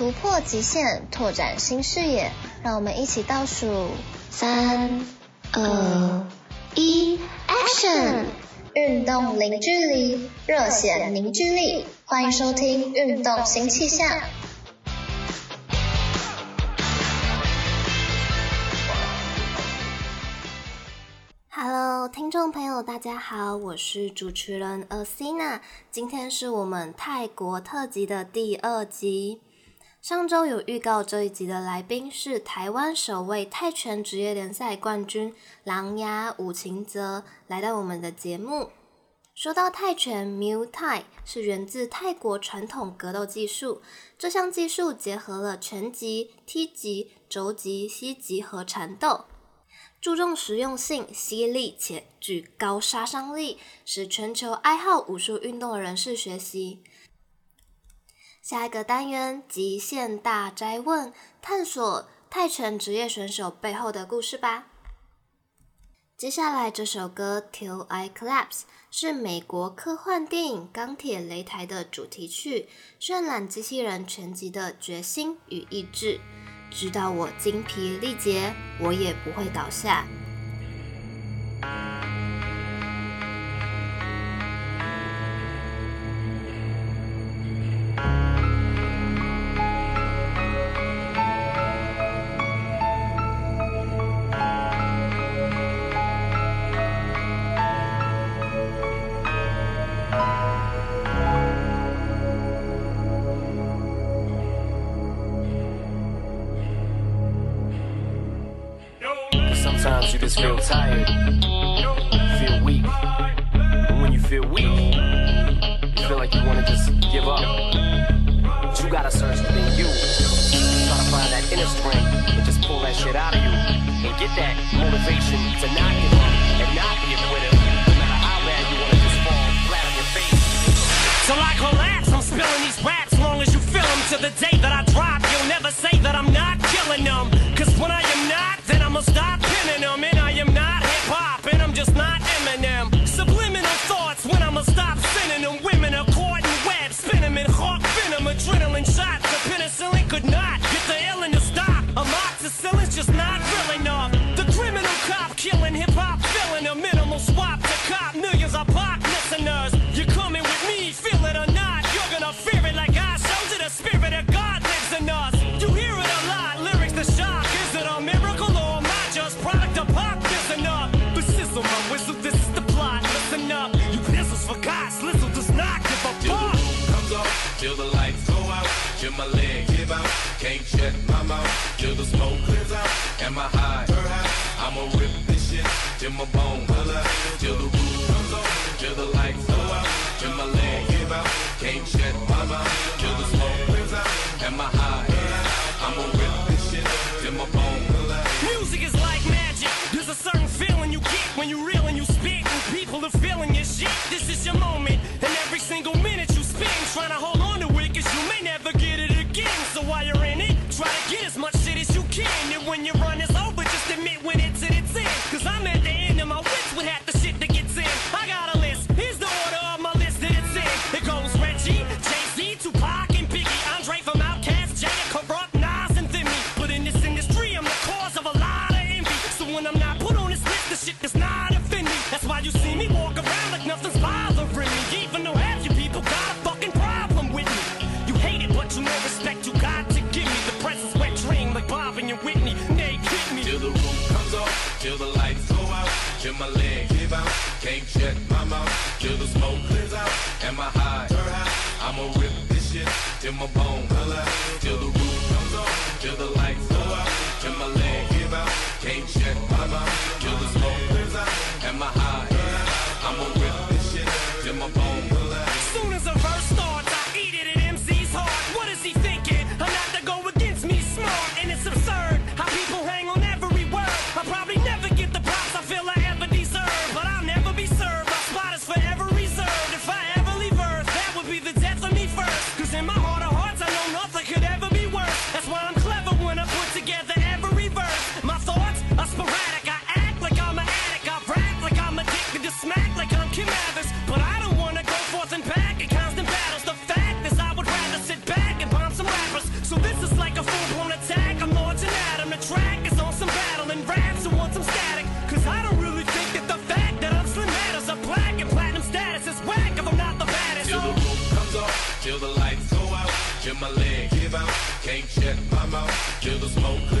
突破极限，拓展新视野，让我们一起倒数三、二、一，Action！运动零距离，热血凝聚力，欢迎收听《运动新气象》。Hello，听众朋友，大家好，我是主持人 Athena，今天是我们泰国特辑的第二集。上周有预告，这一集的来宾是台湾首位泰拳职业联赛冠军狼牙武秦泽，来到我们的节目。说到泰拳，Muay Thai 是源自泰国传统格斗技术，这项技术结合了拳击、踢击、肘击、膝击和缠斗，注重实用性、犀利且具高杀伤力，使全球爱好武术运动的人士学习。下一个单元极限大哉问，探索泰拳职业选手背后的故事吧。接下来这首歌《Till I Collapse》是美国科幻电影《钢铁擂台》的主题曲，渲染机器人全集的决心与意志。直到我精疲力竭，我也不会倒下。my leg give out. Can't shut my mouth till the smoke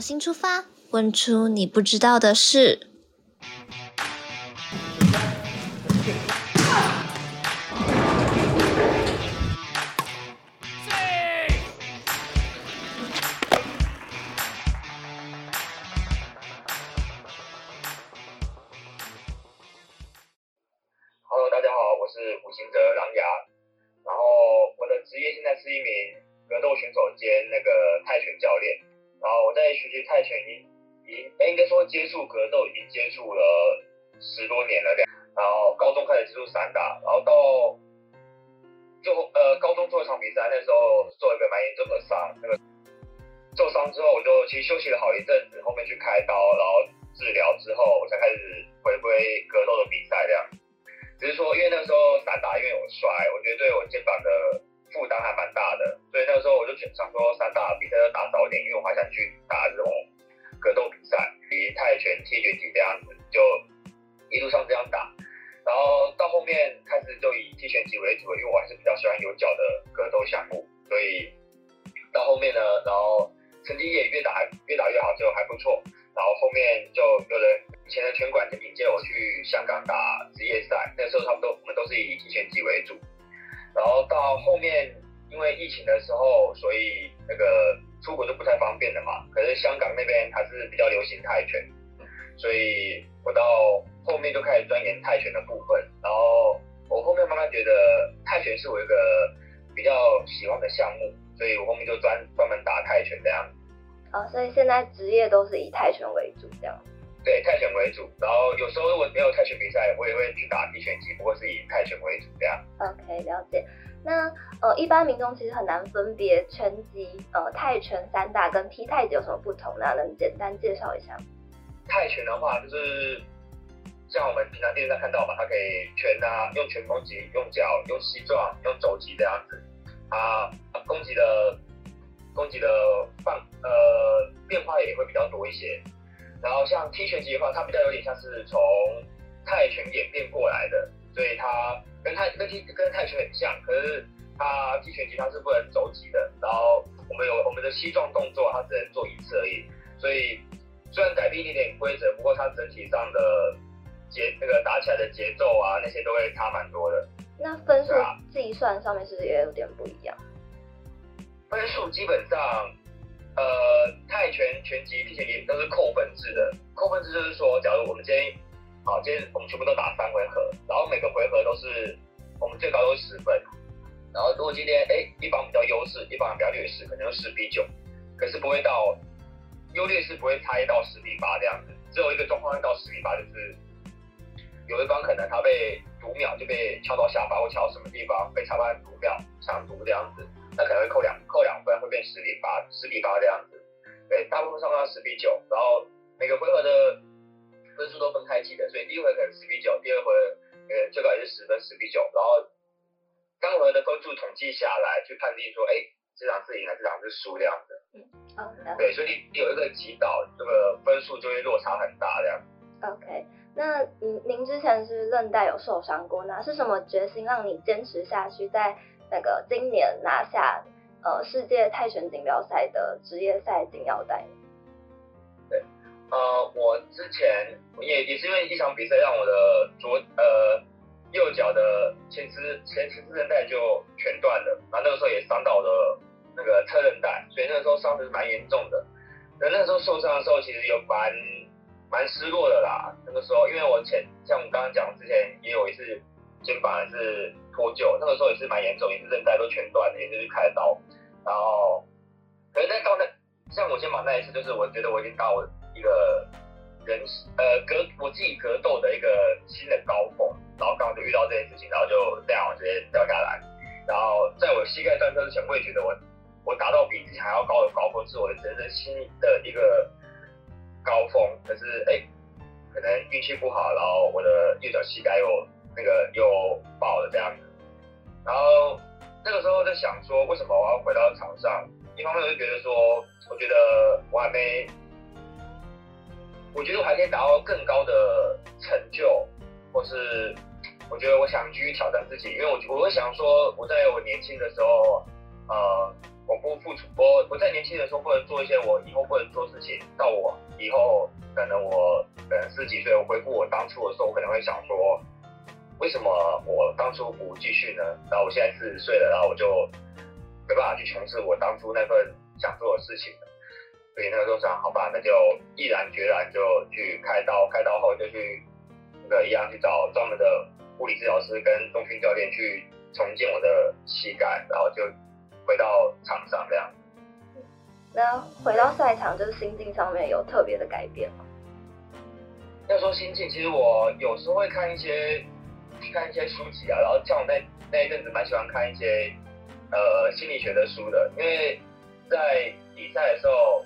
由心出发，问出你不知道的事。接触格斗已经接触了十多年了，然后高中开始接触散打，然后到就呃高中做一场比赛，那时候做一个蛮严重的伤，那个受伤之后我就其实休息了好一阵子，后面去开刀，然后治疗之后我才开始回归格斗的比赛这样。只是说，因为那时候散打，因为我摔，我觉得对我肩膀的负担还蛮大的，所以那时候我就想说，散打比赛要打早一点，因为我还想去打这种格斗比赛，以泰拳、踢拳击这样子，就一路上这样打，然后到后面开始就以踢拳击为主，因为我还是比较喜欢有脚的格斗项目，所以到后面呢，然后成绩也越打越打越好，就还不错。然后后面就有人以前的拳馆就引荐我去香港打职业赛，那时候差不多我们都是以踢拳击为主。然后到后面因为疫情的时候，所以那个出国就不太方便了嘛。可是香港那边还是比较流行泰拳，所以我到后面就开始钻研泰拳的部分。然后我后面慢慢觉得泰拳是我一个比较喜欢的项目，所以我后面就专专门打泰拳这样。哦，所以现在职业都是以泰拳为主，这样。对，泰拳为主，然后有时候如果没有泰拳比赛，我也会去打踢拳击，不过是以泰拳为主这样。OK，了解。那呃，一般民众其实很难分别拳击、呃泰拳、三大跟踢太极有什么不同，那能简单介绍一下吗？泰拳的话，就是像我们平常电视上看到嘛，它可以拳啊，用拳攻击，用脚，用膝撞，用肘击这样子，啊，攻击的。攻击的范呃变化也会比较多一些，然后像踢拳击的话，它比较有点像是从泰拳演变过来的，所以它跟泰跟踢跟泰拳很像，可是它踢拳击它是不能肘击的，然后我们有我们的膝撞动作，它只能做一次而已，所以虽然改变一点点规则，不过它整体上的节那个打起来的节奏啊那些都会差蛮多的。那分数计算上面是不是也有点不一样？分数基本上，呃，泰拳、拳击、踢拳击都是扣分制的。扣分制就是说，假如我们今天，好，今天我们全部都打三回合，然后每个回合都是我们最高都是十分。然后如果今天，哎，一方比较优势，一方比较劣势，可能十比九，可是不会到优劣势不会差异到十比八这样子。只有一个状况到十比八，就是有一方可能他被读秒就被敲到下巴或敲到什么地方，被裁判读秒抢读这样子。那可能会扣两扣两分，会变十比八，十比八这样子。对，大部分上到十比九，然后每个回合的分数都分开记的，所以第一回合可能十比九，第二回呃最高也是十分，十比九，然后单回合的分数统计下来，去判定说，哎，这场是赢还是这场是输这样子。嗯。对，所以你有一个击倒，这个分数就会落差很大这样。OK，那您您之前是韧带有受伤过，那是什么决心让你坚持下去在？那个今年拿下呃世界泰拳锦标赛的职业赛金腰带。呃，我之前也也是因为一场比赛让我的左呃右脚的前肢前十字韧带就全断了，然后那个时候也伤到了那个侧韧带，所以那个时候伤的是蛮严重的。那那时候受伤的时候，其实有蛮蛮失落的啦。那个时候，因为我前像我刚刚讲之前也有一次肩膀是脱臼，那个时候也是蛮严重，也是韧带都全断了，也是开刀。然后，可是在到那像我肩膀那一次，就是我觉得我已经到我一个人呃格我自己格斗的一个新的高峰，然后刚好就遇到这件事情，然后就这样直接掉下来。然后在我膝盖断车之前，我也觉得我。我达到比之前还要高的高峰，是我的人生新的一个高峰。可是哎、可能运气不好，然后我的右脚膝盖又那个又爆了这样子。然后那个时候在想说，为什么我要回到场上？一方面我就觉得说，我觉得我还没，我觉得我还可以达到更高的成就，或是我觉得我想继续挑战自己，因为我我会想说，我在我年轻的时候，呃。我不付出，我我在年轻的时候不能做一些我以后不能做事情。到我以后可能我可能十几岁，我回顾我当初的时候，我可能会想说，为什么我当初不继续呢？然后我现在四十岁了，然后我就没办法去从事我当初那份想做的事情。所以那个时候想，好吧，那就毅然决然就去开刀，开刀后就去那个一样去找专门的物理治疗师跟中训教练去重建我的膝盖，然后就。回到场上这样，那回到赛场就是心境上面有特别的改变吗？要说心境，其实我有时候会看一些看一些书籍啊，然后像我那那一阵子蛮喜欢看一些呃心理学的书的，因为在比赛的时候，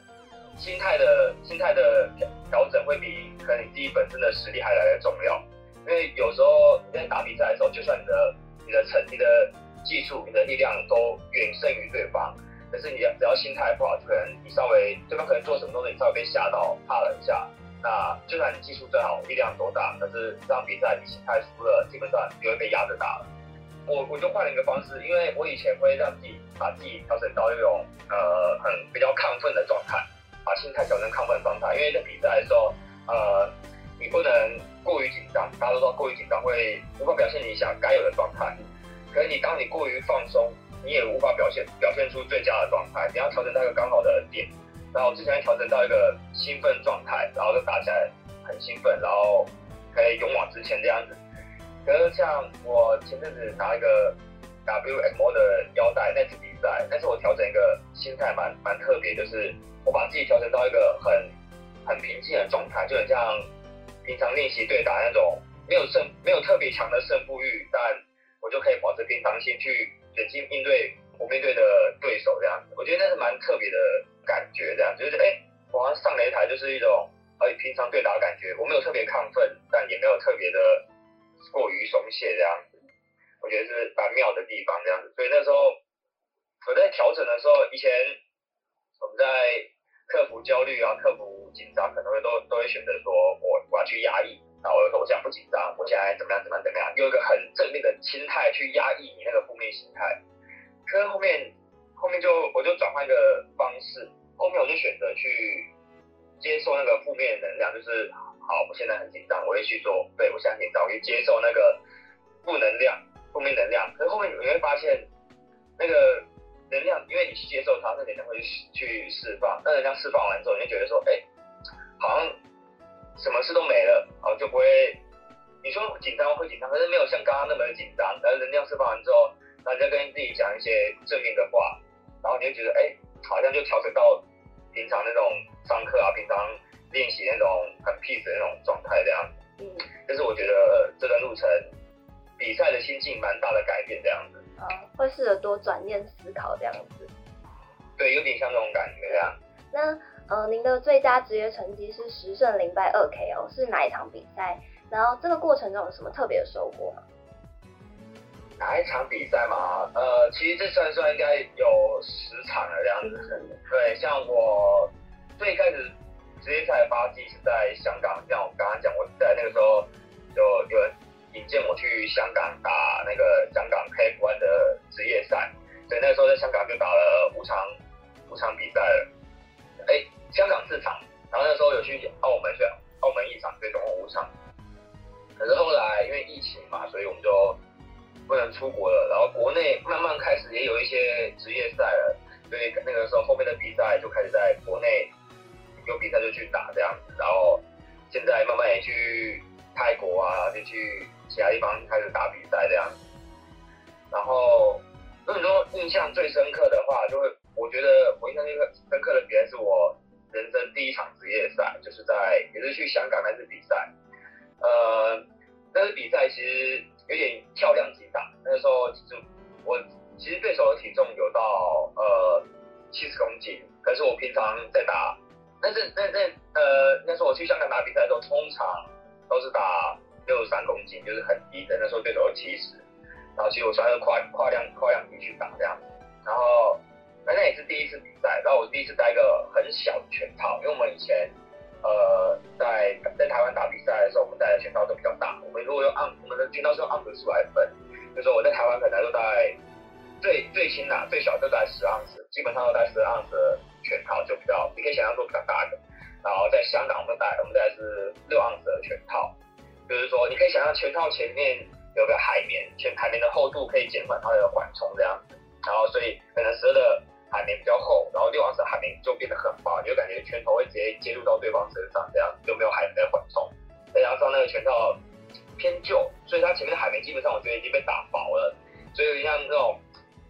心态的心态的调整会比可能你自己本身的实力还来得重要，因为有时候你在打比赛的时候，就算你的你的成绩的。技术、你的力量都远胜于对方，可是你只要心态不好，就可能你稍微对方可能做什么东西，你稍微被吓到，怕了一下。那就算你技术再好，力量多大，但是这场比赛你心态输了，基本上你就会被压着打了。我我就换了一个方式，因为我以前会让自己把自己调整到一种呃很比较亢奋的状态，把心态调成亢奋状态。因为在比赛的时候，呃，你不能过于紧张，大家都说过于紧张会无法表现你想该有的状态。可是你当你过于放松，你也无法表现表现出最佳的状态。你要调整到一个刚好的点，然后之前调整到一个兴奋状态，然后就打起来很兴奋，然后可以勇往直前这样子。可是像我前阵子拿一个 WMO 的腰带那次比赛，但是我调整一个心态蛮蛮特别，就是我把自己调整到一个很很平静的状态，就很像平常练习对打那种没有胜没有特别强的胜负欲，但我就可以保持平常心去冷静应对我面对的对手这样子，我觉得那是蛮特别的感觉，这样就是哎、我好像上擂台就是一种呃平常对打的感觉，我没有特别亢奋，但也没有特别的过于松懈这样子，我觉得是蛮妙的地方这样子。所以那时候我在调整的时候，以前我们在克服焦虑啊、克服紧张，可能会都都会选择说我我要去压抑。然后我就说我现在不紧张，我现在怎么样怎么样怎么样，用一个很正面的心态去压抑你那个负面心态。可是后面后面就我就转换一个方式，后面我就选择去接受那个负面能量，就是好，我现在很紧张，我会去做，对我现在紧张，我去接受那个负能量、负面能量。可是后面你会发现，那个能量，因为你去接受它，那能量会去释放，那能量释放完之后，你就觉得说，哎，好像。什么事都没了，哦，就不会。你说紧张会紧张，可是没有像刚刚那么紧张。然后能量释放完之后，然后再跟自己讲一些正面的话，然后你就觉得，哎、好像就调整到平常那种上课啊，平常练习那种很 peace 的那种状态这样。嗯。就是我觉得这段路程比赛的心境蛮大的改变这样会试着多转念思考这样子。对，有点像这种感觉这样。那。呃，您的最佳职业成绩是十胜零败二 KO，是哪一场比赛？然后这个过程中有什么特别的收获吗？哪一场比赛嘛？呃，其实这算算应该有十场了这样子。对，像我最开始职业赛的发迹是在香港，像我刚刚讲，我在那个时候就有人引荐我去香港打那个香港 K one 的职业赛，所以那时候在香港就打了五场五场比赛了，哎，香港四场，然后那时候有去澳门，去澳门一场，所中总共五场。可是后来因为疫情嘛，所以我们就不能出国了。然后国内慢慢开始也有一些职业赛了，所以那个时候后面的比赛就开始在国内有比赛就去打这样子。然后现在慢慢也去泰国啊，就去。其他地方开始打比赛这样子。然后如果说印象最深刻的话，就会我觉得我印象最深刻的比赛是我人生第一场职业赛，就是在也是去香港那次比赛，呃，那次比赛其实有点跳量级打，那个时候其实我其实对手的体重有到呃七十公斤，可是我平常在打，但是那那呃那时候我去香港打比赛的时候，通常都是打六十三公斤，就是很低的，那时候对手七十，然后其实我算是跨跨量跨量级去打这样子，然后。那那也是第一次比赛，然后我第一次带一个很小的拳套，因为我们以前，呃，在在台湾打比赛的时候，我们带的拳套都比较大。我们如果用盎，我们的拳套是用盎格数来分，就是说我在台湾可能都带最最轻的，最小就带十盎司，基本上都带十盎司的拳套就比较，你可以想象说比较大的。然后在香港我们带我们带是，就是说你可以想象拳套前面有个海绵，全海绵的厚度可以减缓它的缓冲这样子，然后所以可能蛇的。海绵比较厚，然后六盎司海绵就变得很薄，你就感觉拳头会直接接入到对方身上，这样就没有海绵的缓冲。再加上那个拳套偏旧，所以它前面的海绵基本上我觉得已经被打薄了，所以像这种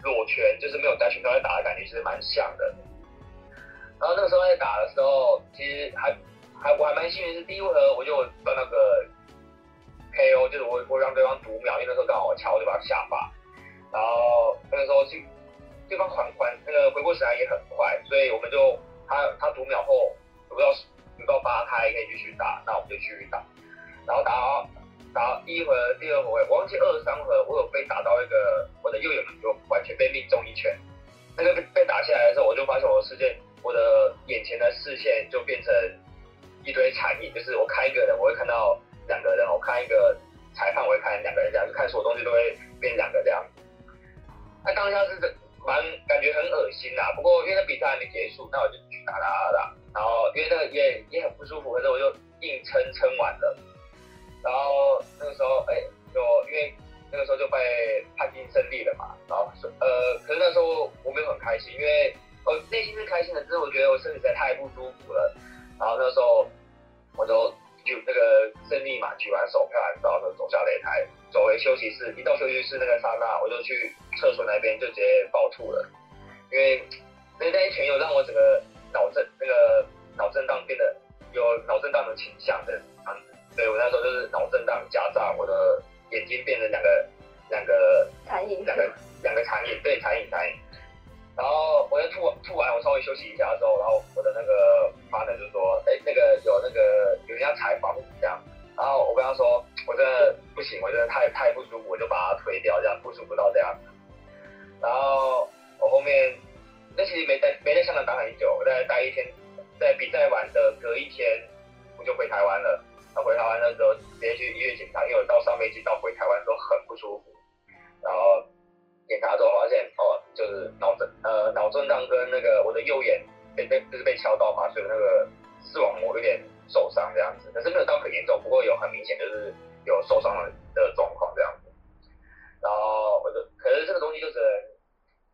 裸拳，就是没有带拳套在打的感觉，其实蛮像的。然后那个时候在打的时候，其实还还我还蛮幸运，是第一回合我就把那个 KO，就是我我让对方读秒，因为那时候刚好我敲，我就把他下巴，然后那个时候去。对方缓缓，那个回过神来也很快，所以我们就他他读秒后读到读到八，他还可以继续打，那我们就继续打，然后打打第一回合、第二回合，我忘记二三回合，我有被打到一个我的右眼就完全被命中一拳，那个被被打下来的时候，我就发现我的视线，我的眼前的视线就变成一堆残影，就是我看一个人，我会看到两个人，我看一个裁判，我会看两个人，这样就看所有东西都会变两个这样，那当下是这。蛮感觉很恶心啦，不过因为那比赛还没结束，那我就继续打打打打，然后因为那个也也很不舒服，可是我就硬撑撑完了。然后那个时候，哎、就因为那个时候就被判定胜利了嘛，然后呃，可是那时候我没有很开心，因为我内心是开心的，只是我觉得我身体实在太不舒服了。然后那时候我就就那个胜利嘛，举完手票，然后就走下擂台。走回休息室，一到休息室那个刹那，我就去厕所那边就直接爆吐了，因为那那一拳有让我整个脑震那个脑震荡变得有脑震荡的倾向的样子，所以我那时候就是脑震荡加上我的眼睛变成两个两个残影，两个两个残影，对，残影残影。然后吐吐完，我稍微休息一下之后，然后我的那个妈呢就说，哎，那个有那个有人要采访这样。然后我跟他说，我真的不行，我真的太太不舒服，我就把它推掉，这样不舒服到这样。然后我后面那其实没在没在香港待很久，我在待一天，在比赛完的隔一天我就回台湾了。他回台湾的时候直接去医院检查，因为我到上飞机到回台湾都很不舒服。然后检查之后发现哦，就是脑震呃脑震荡跟那个我的右眼被被就是被敲到嘛，所以那个视网膜有点。受伤这样子，可是没有到很严重，不过有很明显就是有受伤的的状况这样子。然后我就，可是这个东西就只能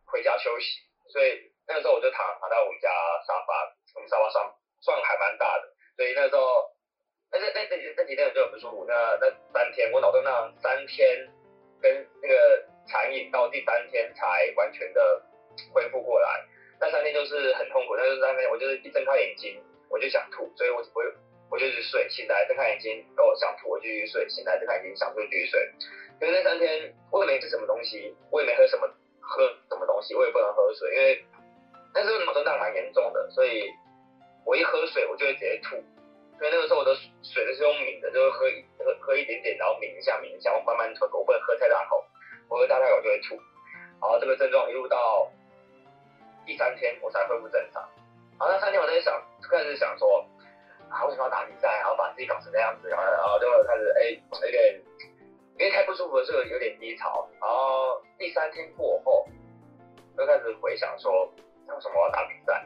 回家休息，所以那个时候我就躺躺在我们家沙发，我们沙发上算还蛮大的，所以那时候，那那那那那几天我就很不舒服。那那三天我脑震荡三天跟那个残影到第三天才完全的恢复过来，那三天就是很痛苦，那就是三天我就是一睁开眼睛。我就想吐，所以我我我就去睡，醒来睁开眼睛，哦想吐，我就继续睡，醒来睁开眼睛想吐就继续睡。因为那三天我也没吃什么东西，我也没喝什么喝什么东西，我也不能喝水，因为那时候脑震荡蛮严重的，所以我一喝水我就会直接吐。所以那个时候我的水都是用抿的，就是喝喝喝一点点，然后抿一下抿一下，我慢慢吞，我不能喝太大口，我喝太大口就会吐。然后这个症状一路到第三天我才恢复正常。然后那三天我在想，开始想说，啊，为什么要打比赛，然后把自己搞成那样子，然后然后就开始哎，有点，因为太不舒服了，这个有点低潮。然后第三天过后，就开始回想说，为什么我要打比赛？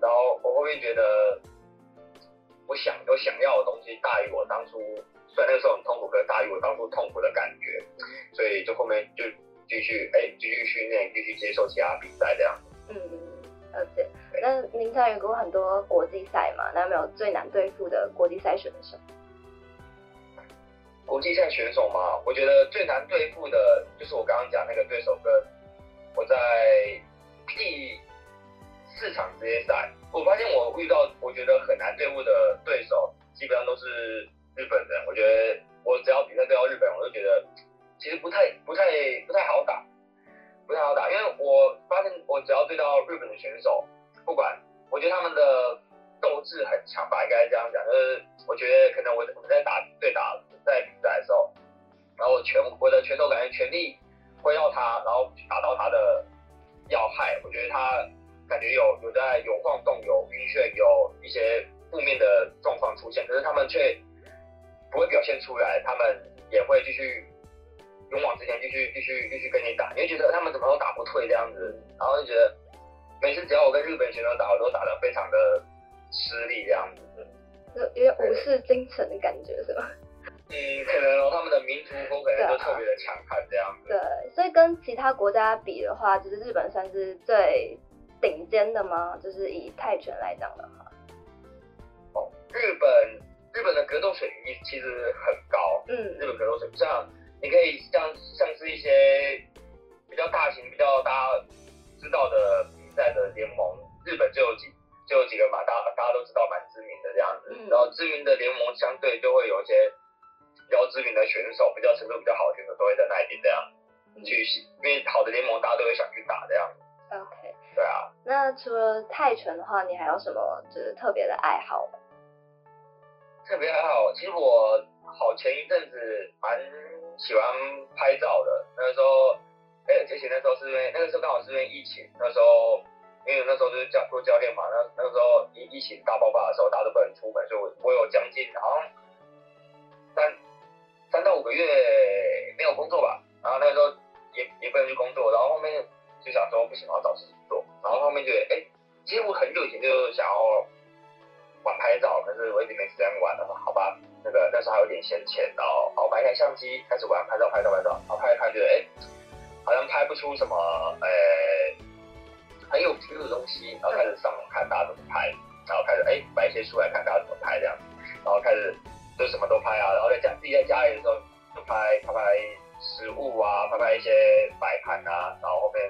然后我后面觉得，我想有想要的东西大于我当初，虽然那个时候很痛苦，可是大于我当初痛苦的感觉，所以就后面就继续哎继续训练，继续接受其他比赛这样。嗯，了解。那您参与过很多国际赛嘛？那有没有最难对付的国际赛选手？国际赛选手嘛，我觉得最难对付的就是我刚刚讲那个对手，跟我在第四场职业赛，我发现我遇到我觉得很难对付的对手，基本上都是日本人。我觉得我只要比赛对到日本人，我就觉得其实不太不太不太好打，不太好打，因为我发现我只要对到日本的选手，不管我觉得他们的斗志很强吧，应该这样讲，就是我觉得可能我我们在打对打。在比赛的时候，然后拳我的拳头感觉全力挥到他，然后打到他的要害。我觉得他感觉有有在有晃动、有晕眩、有一些负面的状况出现，可是他们却不会表现出来，他们也会继续勇往直前，继续继续继续跟你打。你会觉得他们怎么都打不退这样子，然后就觉得每次只要我跟日本选手打，我都打得非常的吃力这样子，有有点武士精神的感觉是吧？嗯，可能他们的民族风可能都特别的强悍这样子。对，所以跟其他国家比的话，就是日本算是最顶尖的吗？就是以泰拳来讲的话。哦，日本日本的格斗水平其实很高。嗯，日本格斗水平，像你可以像像是一些比较大型、比较大家知道的比赛的联盟，日本就有几就有几个嘛，大大家都知道蛮知名的这样子。嗯、然后知名的联盟相对就会有一些。比较知名的选手，比较程度比较好的选手，都会在那一边这样去，因为好的联盟，大家都会想去打这样。OK。对啊。那除了泰拳的话，你还有什么就是特别的爱好吗？特别爱好，其实我好前一阵子蛮喜欢拍照的。那个时候，哎、欸，而且那时候是因为那个时候刚好是因为疫情，那时候因为那时候就是教做教练嘛，那那个时候疫疫情大爆发的时候，大家都不能出门，所以我我有将近好像三。三到五个月没有工作吧，然后那个时候也也不能去工作，然后后面就想说不行，我要找事情做，然后后面就哎、其实我很久以前就想要玩拍照，可是我一直没时间玩了嘛，好吧，那个那时候还有点闲钱，然后好买一台相机开始玩拍照，拍照，拍照，然后拍一拍觉得哎、好像拍不出什么呃、很有 feel 的东西，然后开始上网看大家怎么拍，然后开始哎、欸、买一些书来看大家怎么拍这样，然后开始。就什么都拍啊，然后在家自己在家里的时候就拍拍拍食物啊，拍拍一些摆盘啊，然后后面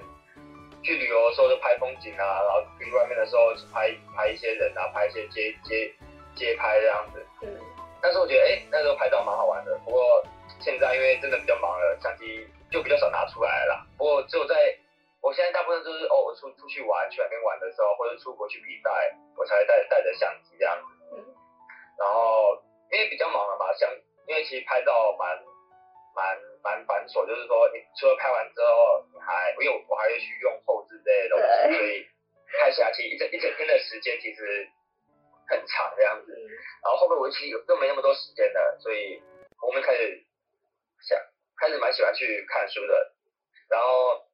去旅游的时候就拍风景啊，然后去外面的时候拍拍一些人啊，拍一些街街街拍这样子。嗯。但是我觉得哎、欸，那时候拍照蛮好玩的，不过现在因为真的比较忙了，相机就比较少拿出来了。不过只有在我现在大部分都是哦，我出出去玩去外面玩的时候，或者出国去比赛，我才会带带着相机这样子。嗯。然后。因为比较忙了嘛，像因为其实拍照蛮蛮蛮繁琐，就是说你除了拍完之后，你还因为我还会去用后置这些东西，所以拍下去一整一整天的时间其实很长这样子。然后后面我其实又没那么多时间了，所以我们开始想开始蛮喜欢去看书的。然后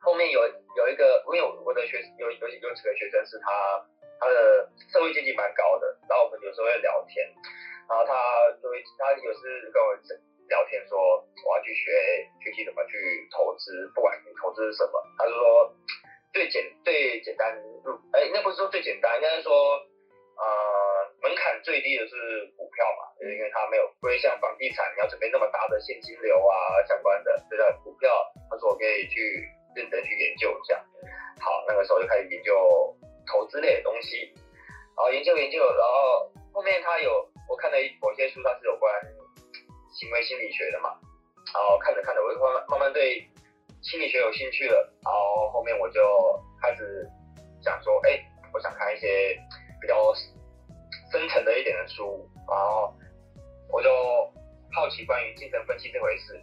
后面有有一个，因为我的学有有有几个学生是他他的社会阶级蛮高的，然后我们有时候会聊天。然后他就会，他有时跟我聊天说，我要去学学习怎么去投资，不管你投资什么。他就说最简最简单入，哎，那不是说最简单，应该是说，呃，门槛最低的是股票嘛，就是因为他没有不会像房地产你要准备那么大的现金流啊相关的，对的，股票他说我可以去认真去研究一下。好，那个时候就开始研究投资类的东西，然后研究研究，然后后面他有。我看了一某些书，它是有关行为心理学的嘛，然后看着看着，我就慢慢慢慢对心理学有兴趣了，然后后面我就开始想说，哎、我想看一些比较深层的一点的书，然后我就好奇关于精神分析这回事，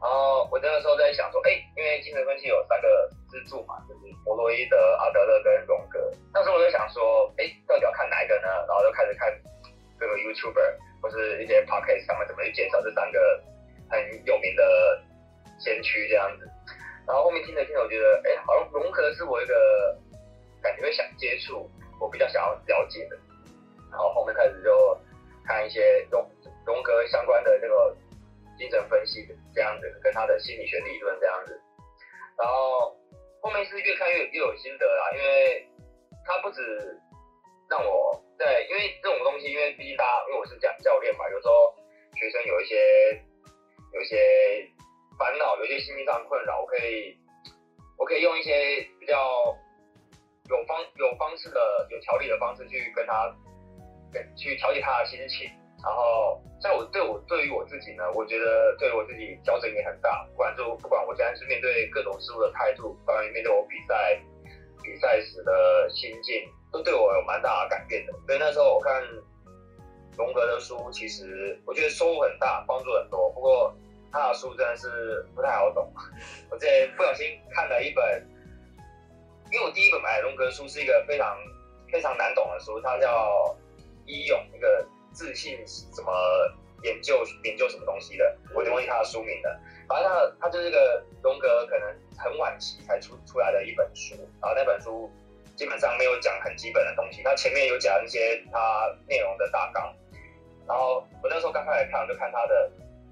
然后我那个时候在想说，哎、因为精神分析有三个支柱嘛，就是弗洛伊德、阿德勒跟荣格，那时候我就想说，哎、到底要看哪一个呢？然后就开始看。这个 YouTuber 或是一些 Podcast 上面怎么去介绍这三个很有名的先驱这样子，然后后面听着听着，我觉得哎，好像荣格是我一个感觉会想接触，我比较想要了解的，然后后面开始就看一些荣荣格相关的这个精神分析这样子，跟他的心理学理论这样子。然后后面是越看越越有心得啦，因为他不止让我对，因为这种东西，因为毕竟大家，因为我是教教练嘛，有时候学生有一些有一些烦恼，有一些心理上困扰，我可以我可以用一些比较有方有方式的有条理的方式去跟他跟去调节他的心情。然后，在我对我对于我自己呢，我觉得对我自己调整也很大。不管就不管我现在是面对各种事物的态度，关于面对我比赛比赛时的心境，都对我有蛮大的改变的。所以那时候我看荣格的书，其实我觉得收获很大，帮助很多。不过他的书真的是不太好懂。我之前不小心看了一本，因为我第一本买荣格书是一个非常非常难懂的书，它叫《医勇》一个。自信什么研究研究什么东西的，我就忘记他的书名了。反正他他就是个荣格可能很晚期才出出来的一本书，然后那本书基本上没有讲很基本的东西，它前面有讲一些它内容的大纲。然后我那时候刚开始看，就看他的，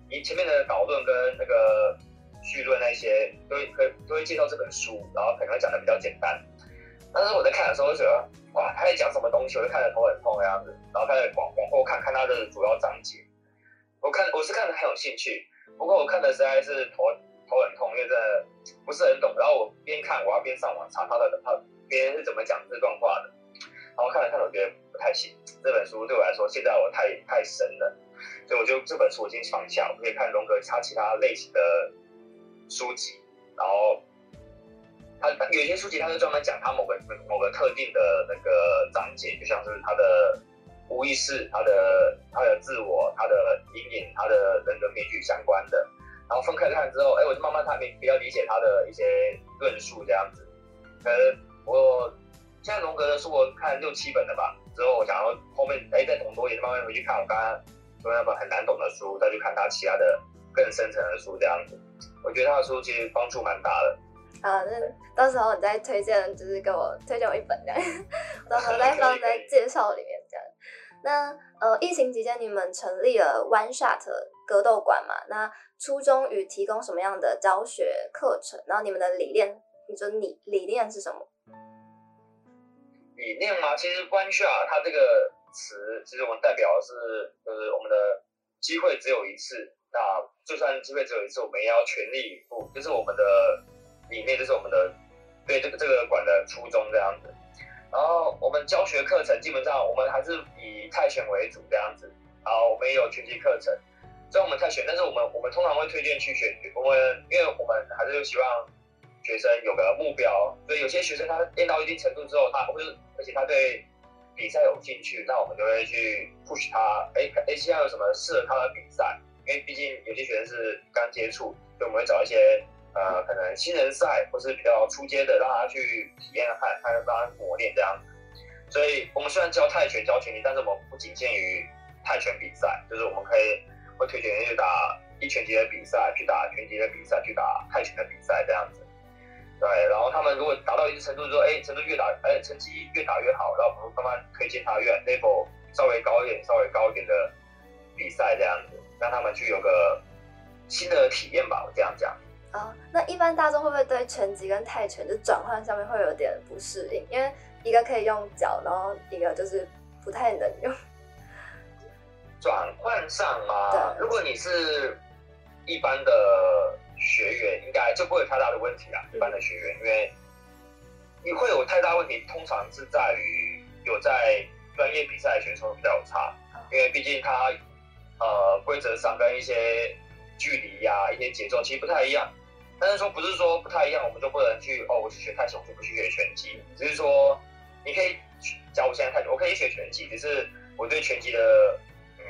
你前面的导论跟那个序论那些，都会可都会介绍这本书，然后可能会讲的比较简单。但是我在看的时候就觉得，哇，他在讲什么东西，我就看着头很痛的样子，然后开始往往后看看他的主要章节。我看我是看的很有兴趣，不过我看的实在是头头很痛，因为真的不是很懂。然后我边看我要边上网查他的他别人是怎么讲这段话的。然后看了看，我觉得不太行。这本书对我来说，现在我太太深了，所以我就这本书我已经放下，我可以看荣格他其他类型的书籍，然后。他有些书籍，他是专门讲他某个某个特定的那个章节，就像是他的无意识、他的他的自我、他的阴影、他的人格面具相关的。然后分开看之后，哎，我就慢慢他，比比较理解他的一些论述这样子。可是我现在荣格的书我看六七本了吧，之后我想要后面哎再懂多一点，慢慢回去看我刚刚说那本很难懂的书，再去看他其他的更深层的书这样子。我觉得他的书其实帮助蛮大的。啊，那到时候你再推荐，就是给我推荐我一本这样，到时候再放在介绍里面。那呃，疫情期间你们成立了 One Shot 格斗馆嘛？那初衷与提供什么样的教学课程？然后你们的理念，你说你理念是什么？理念吗？其实 One Shot 它这个词，其实我们代表的是，就是我们的机会只有一次。那就算机会只有一次，我们也要全力以赴，就是我们的。理念就是我们的对这个这个馆的初衷这样子，然后我们教学课程基本上我们还是以泰拳为主这样子，然后我们也有拳击课程，虽然我们泰拳，但是我们我们通常会推荐去学，我们因为我们还是希望学生有个目标，所以有些学生他练到一定程度之后，他会而且他对比赛有兴趣，那我们就会去 push 他，哎哎，现在有什么适合他的比赛？因为毕竟有些学生是刚接触，所以我们会找一些。呃，可能新人赛或是比较初阶的，让他去体验看，看让他磨练这样子。所以，我们虽然教泰拳、教拳击，但是我们不仅限于泰拳比赛，就是我们可以会推荐去打一拳击的比赛，去打拳击的比赛，去打泰拳的比赛这样子。对，然后他们如果达到一定程度之后，哎，程度越打，哎，成绩越打越好，然后我们慢慢推荐他越 level 稍微高一点、稍微高一点的比赛这样子，让他们去有个新的体验吧，我这样讲。啊、哦，那一般大众会不会对拳击跟泰拳就转换上面会有点不适应？因为一个可以用脚，然后一个就是不太能用。转换上吗？对，如果你是一般的学员，应该就不会有太大的问题啊。一般的学员，因为你会有太大问题，通常是在于有在专业比赛的选手比较有差，因为毕竟他呃规则上跟一些距离呀、啊、一些节奏其实不太一样。但是说不是说不太一样，我们就不能去哦，我去学泰拳，我就不去学拳击。只是说，你可以教我现在泰拳，我可以学拳击。只是我对拳击的嗯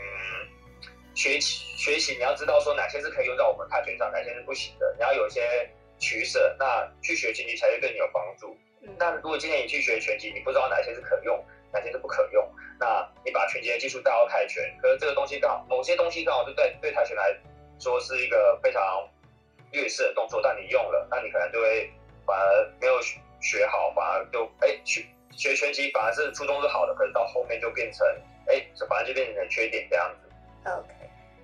学习学习，你要知道说哪些是可以用到我们泰拳上，哪些是不行的。你要有一些取舍，那去学拳击才会对你有帮助。那如果今天你去学拳击，你不知道哪些是可用，哪些是不可用，那你把拳击的技术带到泰拳，可是这个东西刚好某些东西刚好就对对泰拳来说是一个非常。劣势的动作，但你用了，那你可能就会反而没有学好，反而就哎学学拳击反而是初衷是好的，可是到后面就变成哎，反而就变成缺点这样子。OK，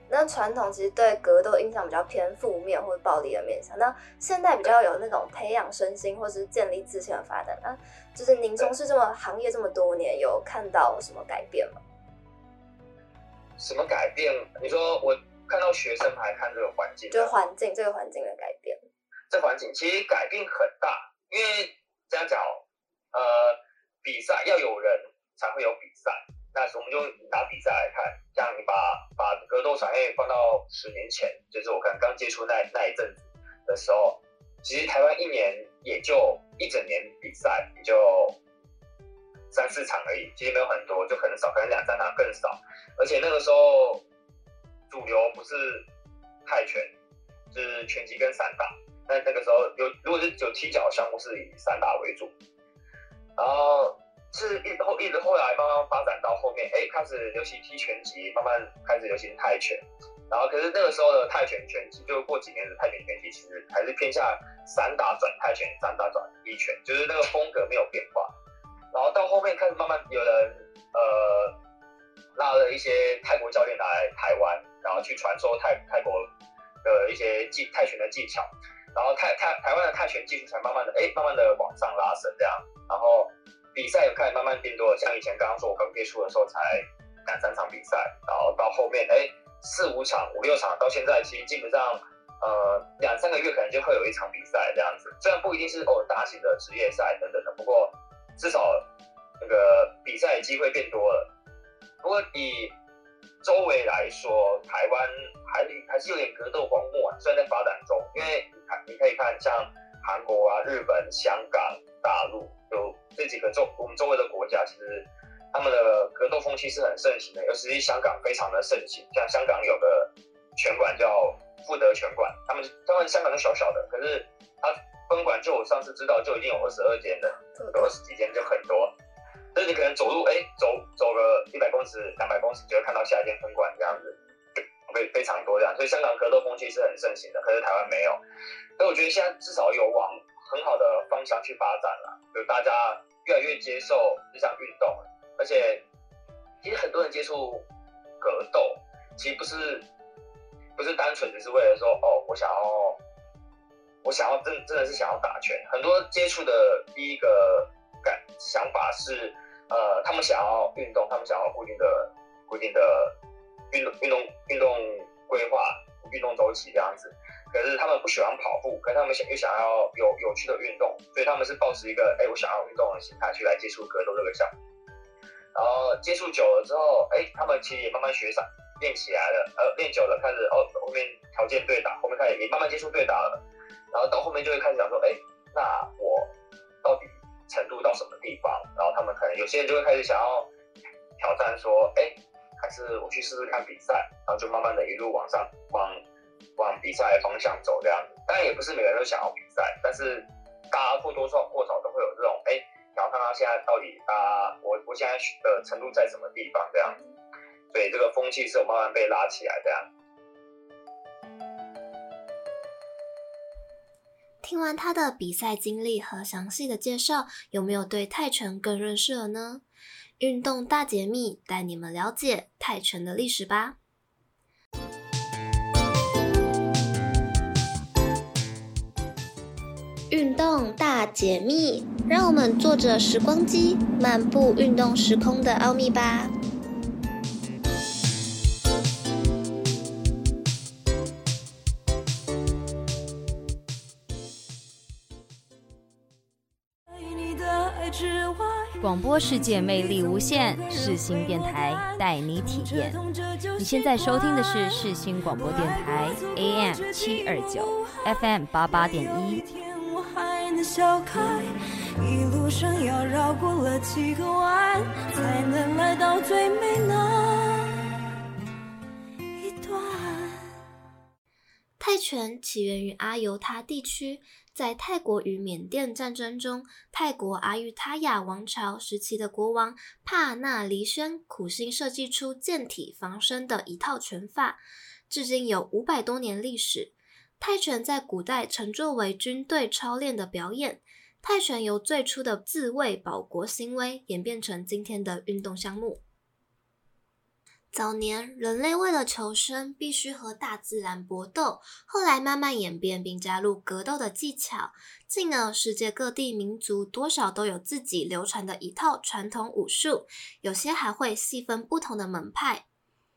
那传统其实对格斗印象比较偏负面或者暴力的面向，那现在比较有那种培养身心或是建立自信的发展。那就是您从事这么行业这么多年，有看到什么改变吗？什么改变？你说我看到学生还看这个环境，就是环境这个环境的改变。这环境其实改变很大，因为这样讲，呃，比赛要有人才会有比赛。那我们就拿比赛来看，像你把把格斗产业放到十年前，就是我刚刚接触那那一阵子的时候，其实台湾一年也就一整年比赛也就三四场而已，其实没有很多，就很少，可能两三场更少。而且那个时候主流不是泰拳，就是拳击跟散打。但那个时候有如果是有踢脚的项目，是以散打为主，然后。是一后一直后来慢慢发展到后面，哎，开始流行踢拳击，慢慢开始流行泰拳，然后可是那个时候的泰拳拳击，就过几年的泰拳拳击，其实还是偏向散打转泰拳，散打转一拳，就是那个风格没有变化。然后到后面开始慢慢有人呃拉了一些泰国教练来，去传授泰泰国的一些技泰拳的技巧，然后泰泰台湾的泰拳技术才慢慢的哎慢慢的往上拉升这样，然后。比赛也开始慢慢变多了，像以前刚刚说我刚接触的时候才两三场比赛，然后到后面哎四五场五六场，到现在其实基本上呃两三个月可能就会有一场比赛这样子，虽然不一定是哦大型的职业赛等等的，不过至少那个比赛机会变多了。不过以周围来说，台湾还还是有点格斗荒漠啊，虽然在发展中，因为你看你可以看像韩国啊、日本、香港、大陆。有这几个周我们周围的国家，其实他们的格斗风气是很盛行的，尤其是香港非常的盛行。像香港有个拳馆叫富德拳馆，他们他们香港是小小的，可是他分馆就我上次知道就已经有二十二间的，有二十几间就很多。所以你可能走路哎走走个一百公尺两百公尺就会看到下一间分馆这样子，非非常多这样。所以香港格斗风气是很盛行的，可是台湾没有。所以我觉得现在至少有往很好的方向去发展了。就大家越来越接受这项运动，而且其实很多人接触格斗，其实不是不是单纯只是为了说哦，我想要我想要真真的是想要打拳。很多接触的第一个感想法是，呃，他们想要运动，他们想要固定的固定的运动运动运动规划、运动周期这样子。可是他们不喜欢跑步，可是他们想又想要有有趣的运动，所以他们是抱持一个哎、我想要运动的心态去来接触格斗这个项目。然后接触久了之后，哎、他们其实也慢慢学上练起来了，呃，练久了开始哦，后面条件对打，后面开始也慢慢接触对打了，然后到后面就会开始想说，哎、那我他们可能有些人就会开始想要挑战说，哎、还是我去试试看比赛，然后就慢慢的一路往上往。往比赛的方向走这样子，当然也不是每个人都想要比赛，但是大家或多或少或少都会有这种，哎、欸，想要看看现在到底啊，我我现在的程度在什么地方这样子，所以这个风气是有慢慢被拉起来这样。听完他的比赛经历和详细的介绍，有没有对泰拳更认识了呢？运动大解密，带你们了解泰拳的历史吧。运动大解密，让我们坐着时光机，漫步运动时空的奥秘吧。广播世界魅力无限，世新电台带你体验。你现在收听的是世新广播电台 AM 七二九，FM 八八点一。笑开，一路上要绕过了几个弯，才能来到最美那一段。泰拳起源于阿尤他地区，在泰国与缅甸战争中，泰国阿育他雅王朝时期的国王帕纳黎宣苦心设计出健体防身的一套拳法，至今有五百多年历史。泰拳在古代曾作为军队操练的表演。泰拳由最初的自卫保国行为演变成今天的运动项目。早年人类为了求生，必须和大自然搏斗，后来慢慢演变，并加入格斗的技巧，进而世界各地民族多少都有自己流传的一套传统武术，有些还会细分不同的门派。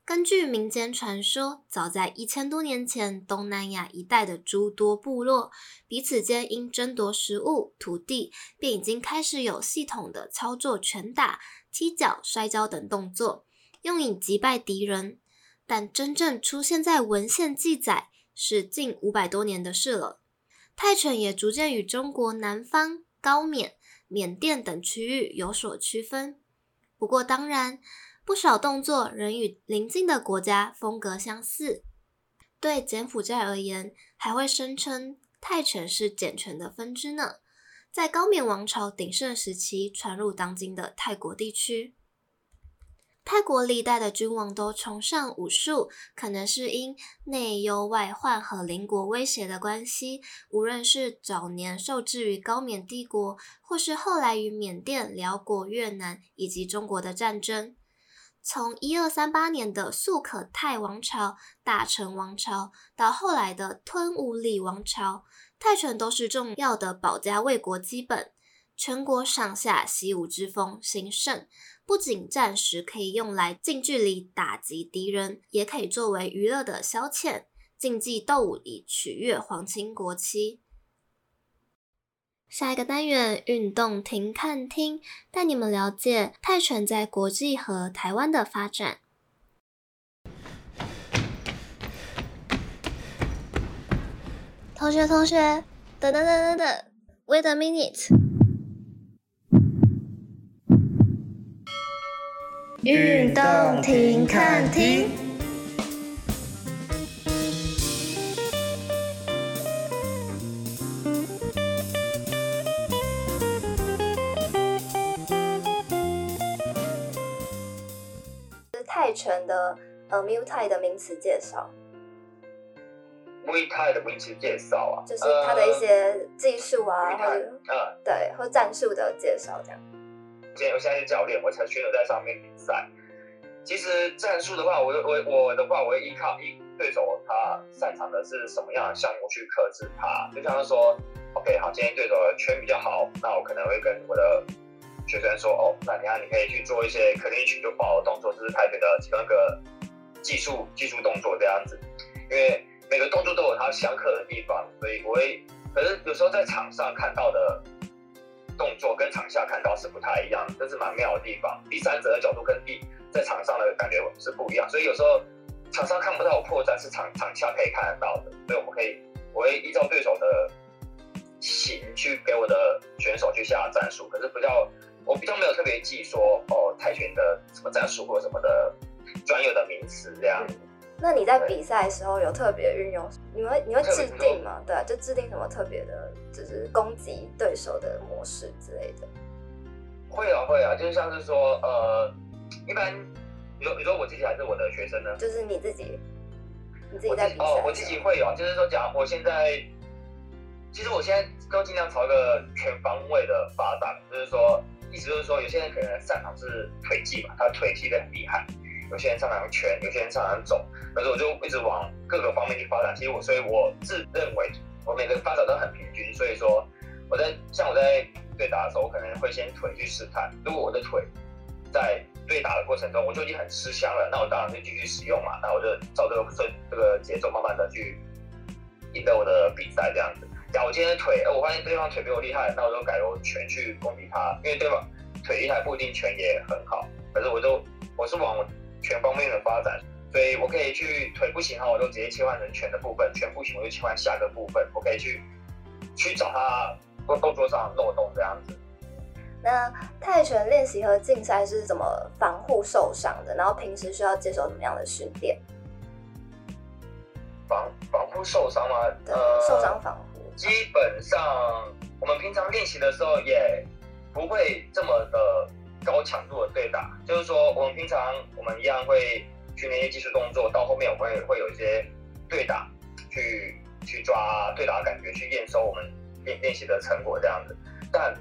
根据民间传说，早在一千多年前，东南亚一带的诸多部落彼此间因争夺食物、土地，便已经开始有系统的操作拳打、踢脚、摔跤等动作。用以击败敌人，但真正出现在文献记载是近五百多年的事了。泰拳也逐渐与中国南方、高缅、缅甸等区域有所区分。不过，当然不少动作仍与邻近的国家风格相似。对柬埔寨而言，还会声称泰拳是柬拳的分支呢。在高棉王朝鼎盛时期，传入当今的泰国地区。泰国历代的君王都崇尚武术，可能是因内忧外患和邻国威胁的关系。无论是早年受制于高棉帝国，或是后来与缅甸、辽国、越南以及中国的战争，从一二三八年的素可泰王朝、大成王朝，到后来的吞武里王朝，泰拳都是重要的保家卫国基本。全国上下习武之风兴盛。不仅战时可以用来近距离打击敌人，也可以作为娱乐的消遣。竞技斗舞以取悦皇亲国戚。下一个单元运动停看听，带你们了解泰拳在国际和台湾的发展。同学，同学，等等等等等，Wait a minute。运动停看听。泰拳的呃，Muay Thai 的名词介绍。Muay Thai 的名词介绍啊，就是它的一些技术啊，呃、或者、呃、对，或战术的介绍这样。我现在是教练，我才选手在上面比赛。其实战术的话，我我我的话，我会依靠一对手他擅长的是什么样的项目去克制他。就像他说，OK，好，今天对手的拳比较好，那我可能会跟我的学生说，哦，那你看你可以去做一些可定曲就爆的动作，这是泰拳的其中一个技术技术动作这样子。因为每个动作都有它相克的地方，所以我会，可是有时候在场上看到的。动作跟场下看到是不太一样，这是蛮妙的地方。第三者的角度跟第在场上的感觉是不一样，所以有时候场上看不到破绽，是场场下可以看得到的。所以我们可以，我会依照对手的形去给我的选手去下战术。可是比较，我比较没有特别记说哦，泰拳的什么战术或什么的专有的名词这样。那你在比赛的时候有特别运用？你会你会制定吗？对啊，就制定什么特别的，就是攻击对手的模式之类的。会啊会啊，就是像是说，呃，一般你说你说我自己还是我的学生呢？就是你自己，你自己在比赛哦，我自己会有，就是说讲我现在，其实我现在都尽量朝一个全方位的发展，就是说，意思就是说，有些人可能擅长是腿技嘛，他腿踢得很厉害。有些人擅长拳，有些人擅长走，可是我就一直往各个方面去发展。其实我，所以我自认为我每个发展都很平均。所以说，我在像我在对打的时候，我可能会先腿去试探。如果我的腿在对打的过程中，我就已经很吃香了，那我当然就继续使用嘛。那我就照这个这这个节奏，慢慢的去赢得我的比赛这样子。假如我今天的腿，我发现对方腿比我厉害，那我就改用拳去攻击他，因为对方腿厉害不一定拳也很好。可是我就我是往。全方面的发展，所以我可以去腿不行哈，我就直接切换成拳的部分；拳不行，我就切换下一个部分。我可以去去找他动动作上漏洞这样子。那泰拳练习和竞赛是怎么防护受伤的？然后平时需要接受怎么样的训练？防防护受伤吗？对，呃、受伤防护。基本上我们平常练习的时候也不会这么的。高强度的对打，就是说我们平常我们一样会训练一些技术动作，到后面我们也会有一些对打，去去抓对打的感觉，去验收我们练练习的成果这样子。但